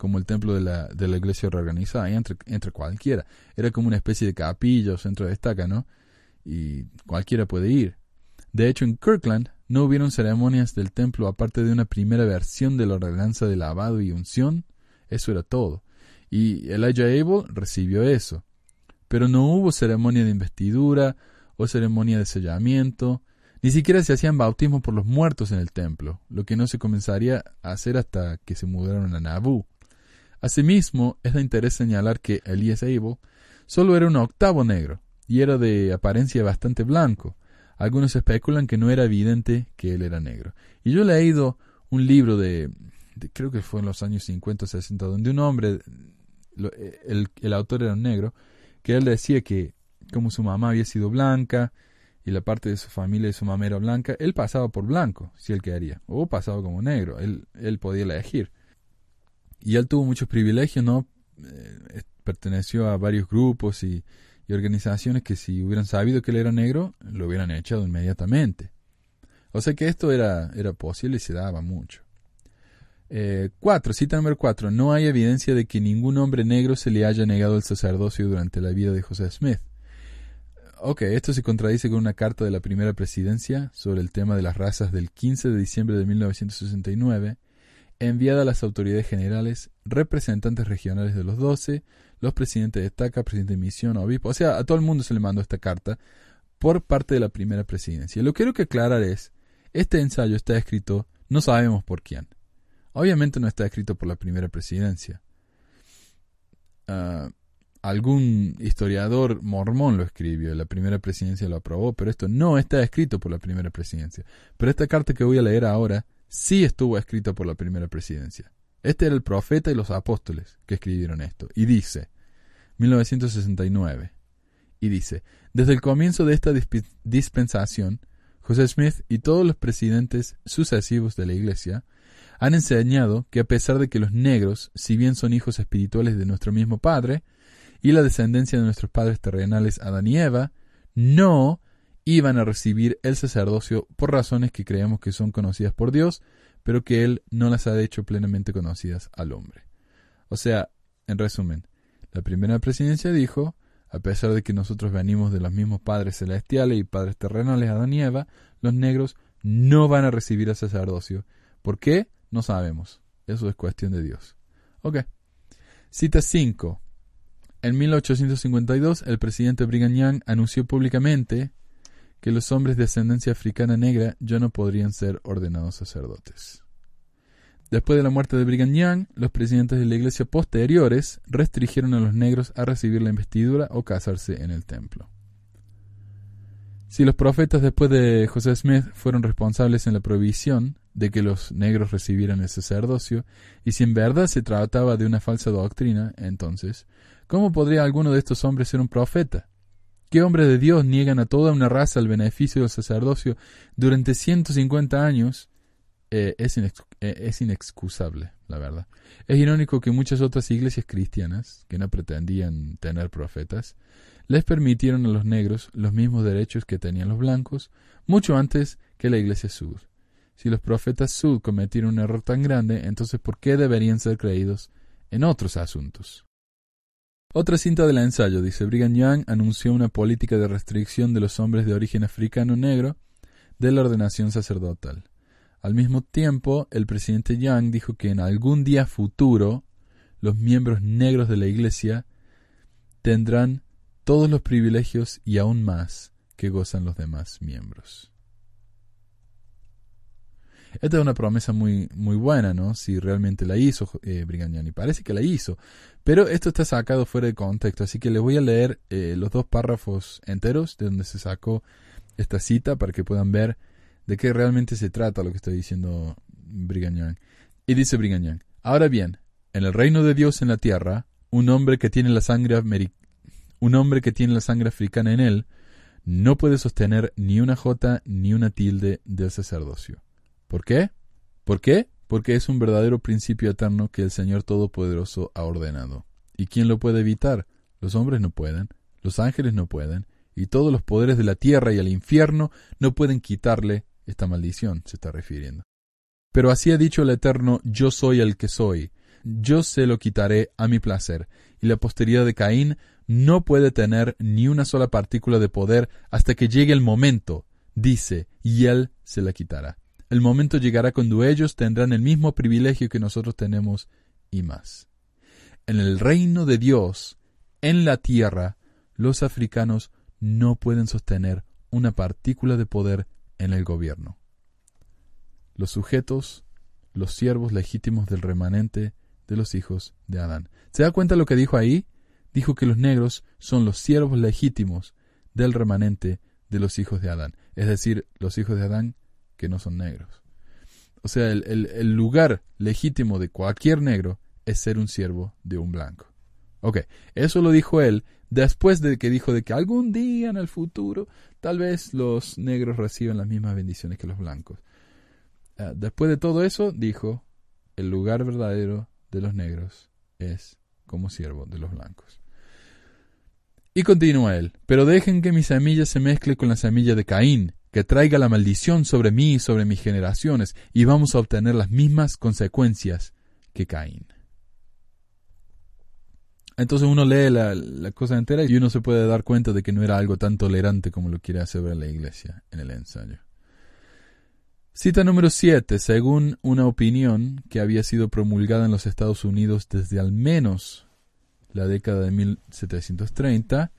como el templo de la, de la iglesia reorganizada, entre, entre cualquiera. Era como una especie de capilla o centro de estaca, ¿no? Y cualquiera puede ir. De hecho, en Kirkland no hubieron ceremonias del templo aparte de una primera versión de la ordenanza de lavado y unción. Eso era todo. Y Elijah Abel recibió eso. Pero no hubo ceremonia de investidura o ceremonia de sellamiento. Ni siquiera se hacían bautismos por los muertos en el templo, lo que no se comenzaría a hacer hasta que se mudaron a Nabú. Asimismo, es de interés señalar que Elias Abel solo era un octavo negro, y era de apariencia bastante blanco. Algunos especulan que no era evidente que él era negro. Y yo he leído un libro de, creo que fue en los años 50 o 60, donde un hombre, el, el autor era un negro, que él decía que como su mamá había sido blanca, y la parte de su familia y su mamá era blanca, él pasaba por blanco, si él quería, o pasaba como negro, él, él podía elegir. Y él tuvo muchos privilegios, ¿no? Eh, perteneció a varios grupos y, organizaciones que si hubieran sabido que él era negro, lo hubieran echado inmediatamente. O sea que esto era, era posible y se daba mucho. Eh, cuatro, cita número cuatro. No hay evidencia de que ningún hombre negro se le haya negado el sacerdocio durante la vida de José Smith. Ok, esto se contradice con una carta de la primera presidencia sobre el tema de las razas del 15 de diciembre de 1969 enviada a las autoridades generales, representantes regionales de los doce, los presidentes de estaca, presidente de misión, obispo, o sea, a todo el mundo se le mandó esta carta por parte de la primera presidencia. Lo que quiero que aclarar es, este ensayo está escrito, no sabemos por quién. Obviamente no está escrito por la primera presidencia. Ah, algún historiador mormón lo escribió, la primera presidencia lo aprobó, pero esto no está escrito por la primera presidencia. Pero esta carta que voy a leer ahora sí estuvo escrito por la primera presidencia. Este era el profeta y los apóstoles que escribieron esto. Y dice, 1969, y dice, desde el comienzo de esta dispensación, José Smith y todos los presidentes sucesivos de la Iglesia han enseñado que a pesar de que los negros, si bien son hijos espirituales de nuestro mismo Padre, y la descendencia de nuestros padres terrenales Adán y Eva, no iban a recibir el sacerdocio por razones que creemos que son conocidas por Dios, pero que Él no las ha hecho plenamente conocidas al hombre. O sea, en resumen, la primera presidencia dijo, a pesar de que nosotros venimos de los mismos padres celestiales y padres terrenales, Adán y Eva, los negros no van a recibir el sacerdocio. ¿Por qué? No sabemos. Eso es cuestión de Dios. Ok. Cita 5. En 1852, el presidente Brigham Young anunció públicamente que los hombres de ascendencia africana negra ya no podrían ser ordenados sacerdotes. Después de la muerte de Brigham Young, los presidentes de la iglesia posteriores restringieron a los negros a recibir la investidura o casarse en el templo. Si los profetas después de José Smith fueron responsables en la prohibición de que los negros recibieran el sacerdocio, y si en verdad se trataba de una falsa doctrina, entonces, ¿cómo podría alguno de estos hombres ser un profeta? ¿Qué hombres de Dios niegan a toda una raza el beneficio del sacerdocio durante 150 años? Eh, es, eh, es inexcusable, la verdad. Es irónico que muchas otras iglesias cristianas, que no pretendían tener profetas, les permitieron a los negros los mismos derechos que tenían los blancos, mucho antes que la Iglesia Sud. Si los profetas Sud cometieron un error tan grande, entonces ¿por qué deberían ser creídos en otros asuntos? Otra cinta del ensayo, dice Brigham Young, anunció una política de restricción de los hombres de origen africano negro de la ordenación sacerdotal. Al mismo tiempo, el presidente Young dijo que en algún día futuro los miembros negros de la Iglesia tendrán todos los privilegios y aún más que gozan los demás miembros. Esta es una promesa muy, muy buena, ¿no? Si realmente la hizo eh, Brigagnani. Parece que la hizo. Pero esto está sacado fuera de contexto, así que les voy a leer eh, los dos párrafos enteros de donde se sacó esta cita para que puedan ver de qué realmente se trata lo que está diciendo Brigham Y dice Brigham ahora bien, en el reino de Dios en la tierra, un hombre que tiene la sangre un hombre que tiene la sangre africana en él no puede sostener ni una jota ni una tilde del sacerdocio. ¿Por qué? ¿Por qué? Porque es un verdadero principio eterno que el Señor Todopoderoso ha ordenado. ¿Y quién lo puede evitar? Los hombres no pueden, los ángeles no pueden, y todos los poderes de la tierra y el infierno no pueden quitarle esta maldición, se está refiriendo. Pero así ha dicho el Eterno, yo soy el que soy, yo se lo quitaré a mi placer, y la posteridad de Caín no puede tener ni una sola partícula de poder hasta que llegue el momento, dice, y él se la quitará. El momento llegará cuando ellos tendrán el mismo privilegio que nosotros tenemos y más. En el reino de Dios, en la tierra, los africanos no pueden sostener una partícula de poder en el gobierno. Los sujetos, los siervos legítimos del remanente de los hijos de Adán. ¿Se da cuenta lo que dijo ahí? Dijo que los negros son los siervos legítimos del remanente de los hijos de Adán, es decir, los hijos de Adán que no son negros. O sea, el, lugar legítimo de cualquier negro es ser un siervo de un blanco. Ok, eso lo dijo él después de que dijo de que algún día en el futuro tal vez los negros reciban las mismas bendiciones que los blancos. Ah, después de todo eso, dijo, el lugar verdadero de los negros es como siervo de los blancos. Y continúa él, pero dejen que mi semilla se mezcle con la semilla de Caín, que traiga la maldición sobre mí y sobre mis generaciones, y vamos a obtener las mismas consecuencias que Caín. Entonces uno lee la, cosa entera y uno se puede dar cuenta de que no era algo tan tolerante como lo quiere hacer ver la iglesia en el ensayo. Cita número 7. Según una opinión que había sido promulgada en los Estados Unidos desde al menos la década de 1730,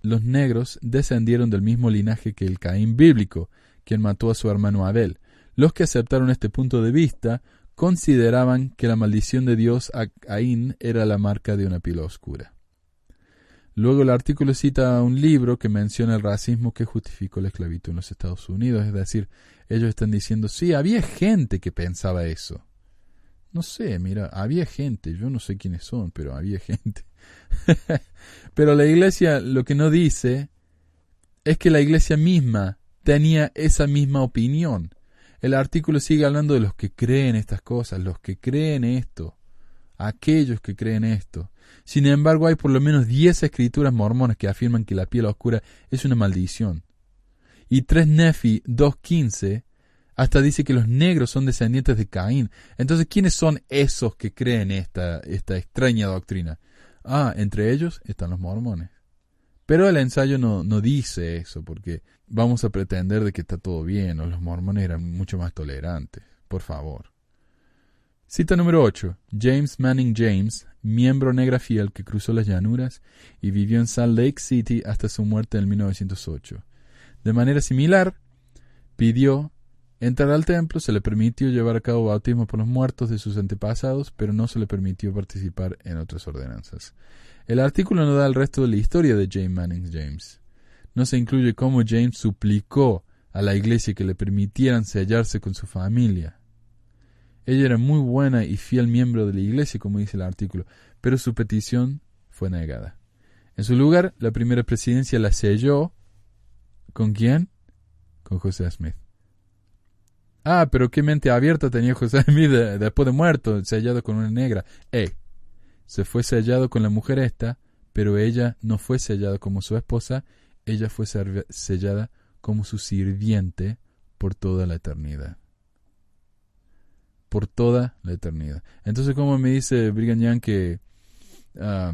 los negros descendieron del mismo linaje que el Caín bíblico, quien mató a su hermano Abel. Los que aceptaron este punto de vista consideraban que la maldición de Dios a Caín era la marca de una pila oscura. Luego el artículo cita un libro que menciona el racismo que justificó la esclavitud en los Estados Unidos, es decir, ellos están diciendo, sí, había gente que pensaba eso. No sé, mira, había gente, yo no sé quiénes son, pero había *laughs* gente. *laughs* Pero la iglesia lo que no dice es que la iglesia misma tenía esa misma opinión. El artículo sigue hablando de los que creen estas cosas, los que creen esto, aquellos que creen esto. Sin embargo, hay por lo menos diez escrituras mormonas que afirman que la piel oscura es una maldición. Y 3 Nefi 2.15 hasta dice que los negros son descendientes de Caín. Entonces, ¿quiénes son esos que creen esta, esta extraña doctrina? Ah, entre ellos están los mormones. Pero el ensayo no, no dice eso, porque vamos a pretender de que está todo bien, o los mormones eran mucho más tolerantes. Por favor. Cita número 8. James Manning James, miembro negra fiel que cruzó las llanuras y vivió en Salt Lake City hasta su muerte en 1908. De manera similar, pidió entrar al templo, se le permitió llevar a cabo bautismo por los muertos de sus antepasados, pero no se le permitió participar en otras ordenanzas. El artículo no da el resto de la historia de James Manning James. No se incluye cómo James suplicó a la iglesia que le permitieran sellarse con su familia. Ella era muy buena y fiel miembro de la iglesia, como dice el artículo, pero su petición fue negada. En su lugar, la primera presidencia la selló. ¿Con quién? Con José Smith. Ah, pero qué mente abierta tenía José Smith después de muerto, sellado con una negra. Eh, se fue sellado con la mujer esta pero ella no fue sellada como su esposa, ella fue sellada como su sirviente por toda la eternidad. Por toda la eternidad. Entonces, como me dice Brigham Young que ah,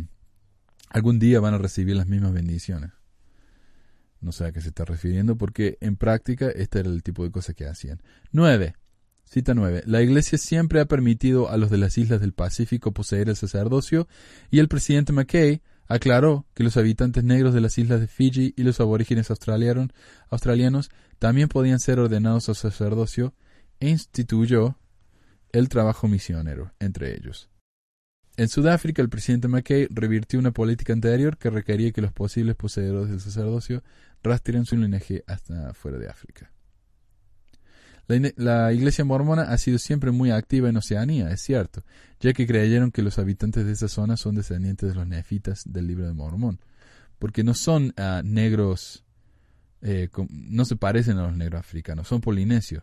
algún día van a recibir las mismas bendiciones? No sé a qué se está refiriendo, porque en práctica este era el tipo de cosas que hacían. 9. Cita 9. La Iglesia siempre ha permitido a los de las islas del Pacífico poseer el sacerdocio y el presidente McKay aclaró que los habitantes negros de las islas de Fiji y los aborígenes australianos también podían ser ordenados al sacerdocio e instituyó el trabajo misionero entre ellos. En Sudáfrica, el presidente McKay revirtió una política anterior que requería que los posibles poseedores del sacerdocio rastren su linaje hasta fuera de África. La, iglesia mormona ha sido siempre muy activa en Oceanía, es cierto, ya que creyeron que los habitantes de esa zona son descendientes de los nefitas del libro de Mormón, porque no son ah, negros, eh, no se parecen a los negros africanos, son polinesios.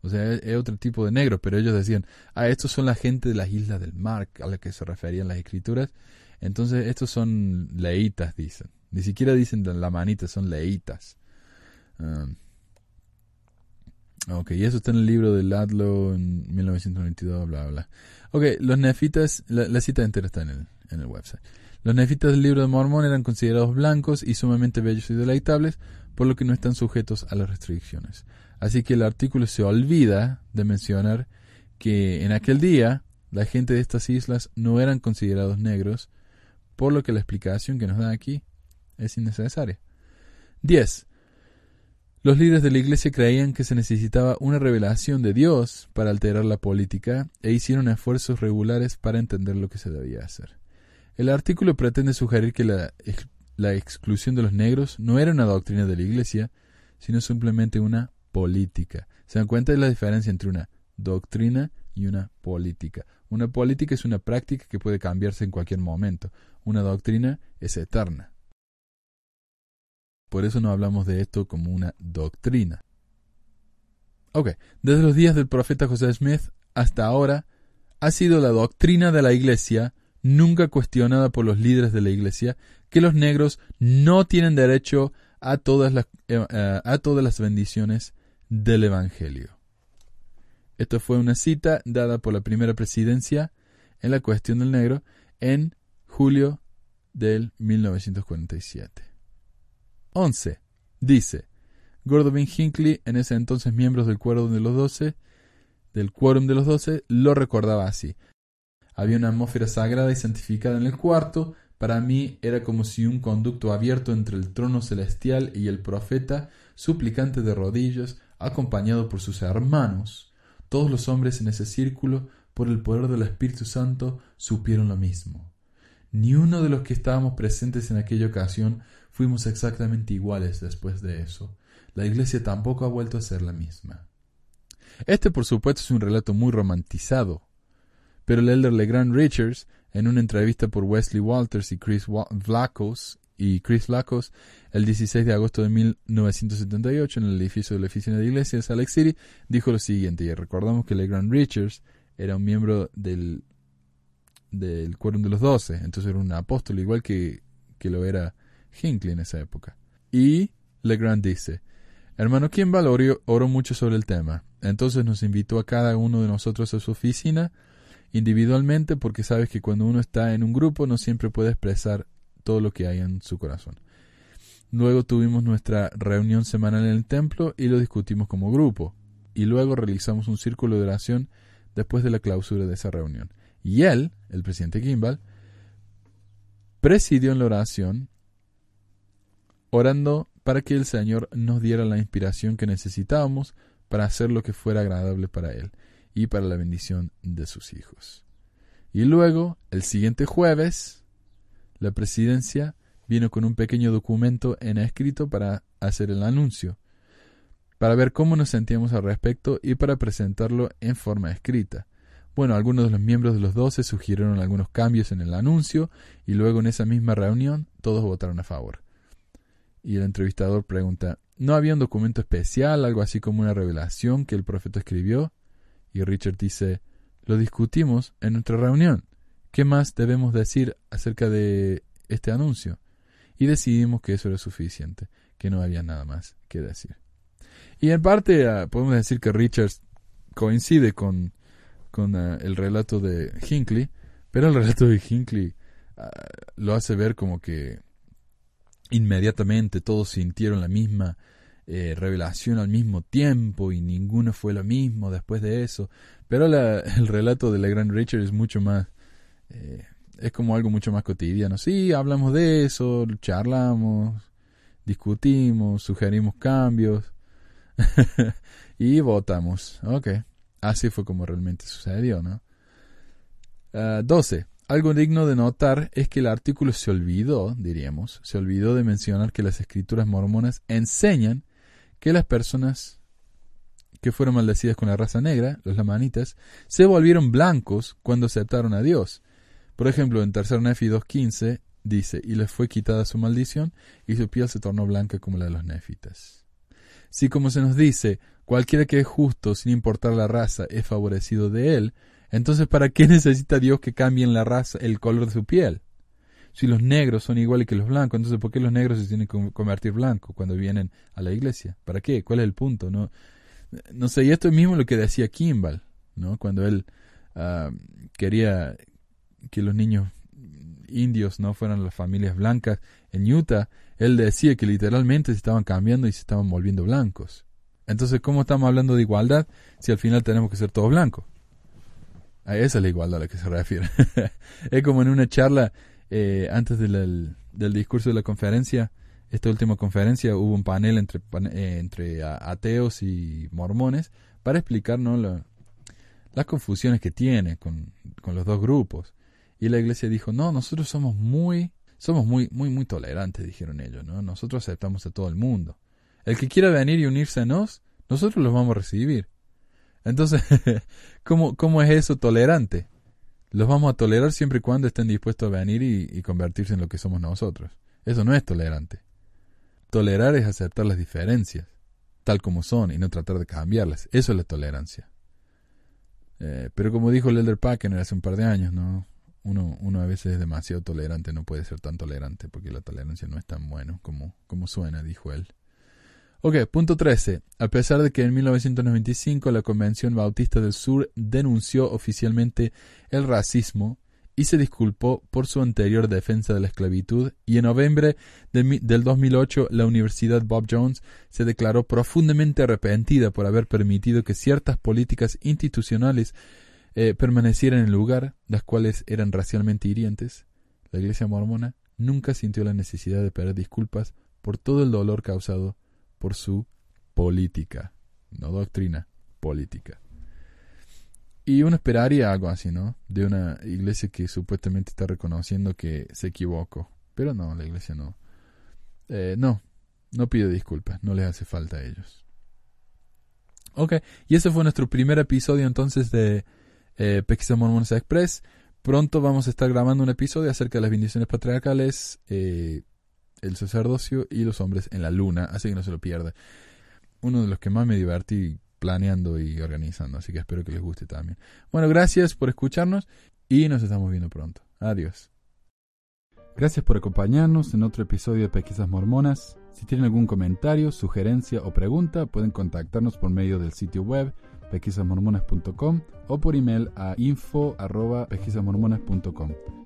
O sea, es, otro tipo de negro, pero ellos decían, ah, estos son la gente de las islas del mar a la que se referían las escrituras. Entonces, estos son leitas, dicen. Ni siquiera dicen la manita, son leitas. Um, ok, y eso está en el libro de Ladlow en 1992, bla, bla. Ok, los nefitas, la, cita entera está en el, en el website. Los nefitas del libro de Mormón eran considerados blancos y sumamente bellos y deleitables, por lo que no están sujetos a las restricciones. Así que el artículo se olvida de mencionar que en aquel día la gente de estas islas no eran considerados negros, por lo que la explicación que nos da aquí es innecesaria. 10. Los líderes de la iglesia creían que se necesitaba una revelación de Dios para alterar la política e hicieron esfuerzos regulares para entender lo que se debía hacer. El artículo pretende sugerir que la, la exclusión de los negros no era una doctrina de la iglesia, sino simplemente una política. ¿Se dan cuenta de la diferencia entre una doctrina y una política? Una política es una práctica que puede cambiarse en cualquier momento. Una doctrina es eterna. Por eso no hablamos de esto como una doctrina. Ok, desde los días del profeta José Smith hasta ahora, ha sido la doctrina de la Iglesia, nunca cuestionada por los líderes de la Iglesia, que los negros no tienen derecho a todas las, eh, eh, a todas las bendiciones del Evangelio. Esto fue una cita dada por la primera presidencia en la cuestión del negro en julio del 1947. 11. Dice, Gordon Hinckley, en ese entonces miembro del Quórum de los Doce, del Quórum de los Doce, lo recordaba así. Había una atmósfera sagrada y santificada en el cuarto, para mí era como si un conducto abierto entre el trono celestial y el profeta, suplicante de rodillas, acompañado por sus hermanos, todos los hombres en ese círculo, por el poder del Espíritu Santo, supieron lo mismo. Ni uno de los que estábamos presentes en aquella ocasión fuimos exactamente iguales después de eso. La Iglesia tampoco ha vuelto a ser la misma. Este, por supuesto, es un relato muy romantizado, pero el elder Legrand Richards, en una entrevista por Wesley Walters y Chris Vlacos y Chris Lacos el 16 de agosto de 1978 en el edificio de la oficina de iglesias Alex City, dijo lo siguiente, y recordamos que LeGrand Richards era un miembro del, del Quórum de los Doce, entonces era un apóstol igual que, que lo era Hinckley en esa época. Y LeGrand dice, Hermano Kimball oró mucho sobre el tema, entonces nos invitó a cada uno de nosotros a su oficina individualmente porque sabes que cuando uno está en un grupo no siempre puede expresar todo lo que hay en su corazón. Luego tuvimos nuestra reunión semanal en el templo y lo discutimos como grupo. Y luego realizamos un círculo de oración después de la clausura de esa reunión. Y él, el presidente Kimball, presidió en la oración orando para que el Señor nos diera la inspiración que necesitábamos para hacer lo que fuera agradable para Él y para la bendición de sus hijos. Y luego, el siguiente jueves, la presidencia vino con un pequeño documento en escrito para hacer el anuncio, para ver cómo nos sentíamos al respecto y para presentarlo en forma escrita. Bueno, algunos de los miembros de los doce sugirieron algunos cambios en el anuncio y luego en esa misma reunión todos votaron a favor. Y el entrevistador pregunta, ¿no había un documento especial, algo así como una revelación que el profeta escribió? Y Richard dice, lo discutimos en nuestra reunión. ¿Qué más debemos decir acerca de este anuncio. Y decidimos que eso era suficiente, que no había nada más que decir. Y en parte ah, podemos decir que Richards coincide con, con ah, el relato de Hinckley, pero el relato de Hinckley ah, lo hace ver como que inmediatamente todos sintieron la misma eh, revelación al mismo tiempo y ninguno fue lo mismo después de eso. Pero *laughs* el relato de la Gran Richard es mucho más, eh, es como algo mucho más cotidiano. Sí, hablamos de eso, charlamos, discutimos, sugerimos cambios *laughs* y votamos. Ok, así fue como realmente sucedió, ¿no? 12. Algo digno de notar es que el artículo se olvidó, diríamos, se olvidó de mencionar que las escrituras mormonas enseñan que las personas que fueron maldecidas con la raza negra, los lamanitas, se volvieron blancos cuando aceptaron a Dios. Por ejemplo, en 3 Nefi 2.15 dice, y les fue quitada su maldición, y su piel se tornó blanca como la de los nefitas. Si como se nos dice, cualquiera que es justo, sin importar la raza, es favorecido de él, entonces, ¿para qué *laughs* necesita Dios que cambien la raza, el color de su piel? Si los negros son iguales que los blancos, entonces ¿por qué los negros se tienen que convertir blancos cuando vienen a la iglesia? ¿Para qué? ¿Cuál es el punto? No, no sé, y esto es mismo lo que decía Kimball, ¿no? Cuando él ah, quería que los niños indios no fueran las familias blancas en Utah, él decía que literalmente se estaban cambiando y se estaban volviendo blancos. Entonces, ¿cómo estamos hablando de igualdad si al final tenemos que ser todos blancos? A esa es la igualdad a la que se refiere. *laughs* es como en una charla eh, antes del, discurso de la conferencia, esta última conferencia, hubo un panel entre, eh, entre ateos y mormones para explicar las confusiones que tiene con, con, los dos grupos. Y la iglesia dijo, no, nosotros somos muy, somos muy, muy, muy tolerantes, dijeron ellos, ¿no? Nosotros aceptamos a todo el mundo. El que quiera venir y unirse a nos, nosotros los vamos a recibir. Entonces, *laughs* ¿cómo, ¿cómo es eso tolerante? Los vamos a tolerar siempre y cuando estén dispuestos a venir y, convertirse en lo que somos nosotros. Eso no es tolerante. Tolerar es aceptar las diferencias, tal como son, y no tratar de cambiarlas. Eso es la tolerancia. Eh, pero como dijo el Elder Packer hace un par de años, ¿no? Uno, uno a veces es demasiado tolerante, no puede ser tan tolerante, porque la tolerancia no es tan bueno como, como suena, dijo él. Ok, punto 13. A pesar de que en 1995 la Convención Bautista del Sur denunció oficialmente el racismo y se disculpó por su anterior defensa de la esclavitud, y en noviembre del 2008 la Universidad Bob Jones se declaró profundamente arrepentida por haber permitido que ciertas políticas institucionales eh, permanecieran en el lugar, las cuales eran racialmente hirientes, la Iglesia mormona nunca sintió la necesidad de pedir disculpas por todo el dolor causado por su política, no doctrina, política. Y uno esperaría algo así, ¿no? De una iglesia que supuestamente está reconociendo que se equivocó. Pero no, la iglesia no. Eh, no, no pide disculpas, no les hace falta a ellos. Ok, y ese fue nuestro primer episodio entonces de eh, Mormones Express. Pronto vamos a estar grabando un episodio acerca de las bendiciones patriarcales. Eh, el sacerdocio y los hombres en la luna, así que no se lo pierda. Uno de los que más me divertí planeando y organizando, así que espero que les guste también. Bueno, gracias por escucharnos y nos estamos viendo pronto. Adiós. Gracias por acompañarnos en otro episodio de Pesquisas Mormonas. Si tienen algún comentario, sugerencia o pregunta, pueden contactarnos por medio del sitio web pesquisasmormonas.com o por email a info.pesquisasmormonas.com.